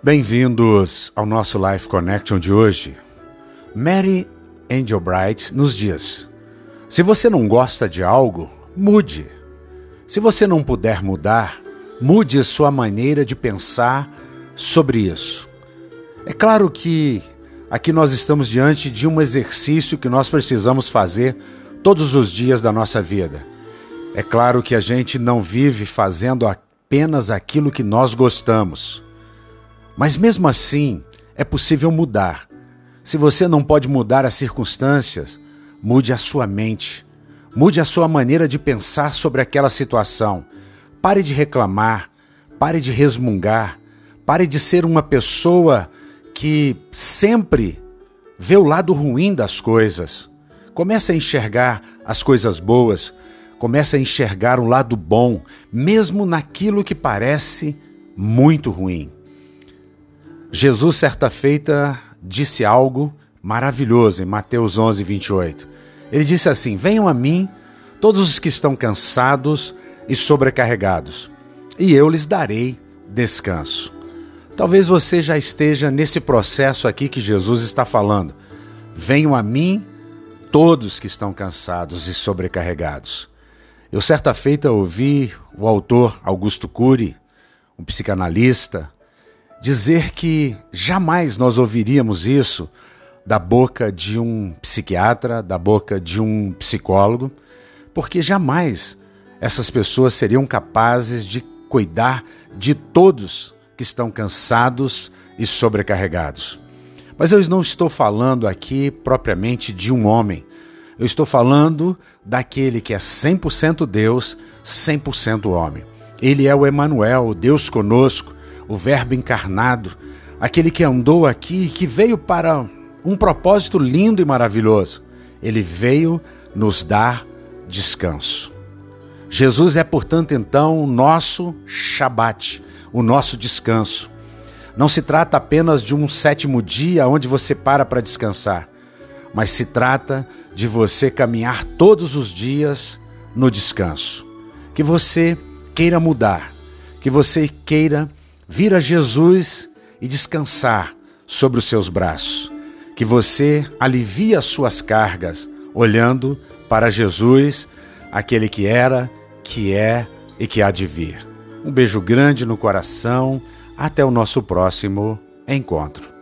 Bem-vindos ao nosso Life Connection de hoje. Mary Angel Bright nos diz: se você não gosta de algo, mude. Se você não puder mudar, mude sua maneira de pensar sobre isso. É claro que aqui nós estamos diante de um exercício que nós precisamos fazer todos os dias da nossa vida. É claro que a gente não vive fazendo apenas aquilo que nós gostamos. Mas mesmo assim, é possível mudar. Se você não pode mudar as circunstâncias, mude a sua mente. Mude a sua maneira de pensar sobre aquela situação. Pare de reclamar, pare de resmungar, pare de ser uma pessoa que sempre vê o lado ruim das coisas. Comece a enxergar as coisas boas, comece a enxergar o lado bom, mesmo naquilo que parece muito ruim. Jesus, certa feita, disse algo maravilhoso em Mateus 11, 28. Ele disse assim: Venham a mim, todos os que estão cansados e sobrecarregados, e eu lhes darei descanso. Talvez você já esteja nesse processo aqui que Jesus está falando. Venham a mim, todos que estão cansados e sobrecarregados. Eu, certa feita, ouvi o autor Augusto Cury, um psicanalista, dizer que jamais nós ouviríamos isso da boca de um psiquiatra, da boca de um psicólogo, porque jamais essas pessoas seriam capazes de cuidar de todos que estão cansados e sobrecarregados. Mas eu não estou falando aqui propriamente de um homem. Eu estou falando daquele que é 100% Deus, 100% homem. Ele é o Emanuel, o Deus conosco, o Verbo encarnado, aquele que andou aqui que veio para um propósito lindo e maravilhoso. Ele veio nos dar descanso. Jesus é, portanto, então, o nosso Shabat, o nosso descanso. Não se trata apenas de um sétimo dia onde você para para descansar, mas se trata de você caminhar todos os dias no descanso. Que você queira mudar, que você queira vir a Jesus e descansar sobre os seus braços. Que você alivie as suas cargas olhando para Jesus, aquele que era, que é e que há de vir. Um beijo grande no coração. Até o nosso próximo encontro.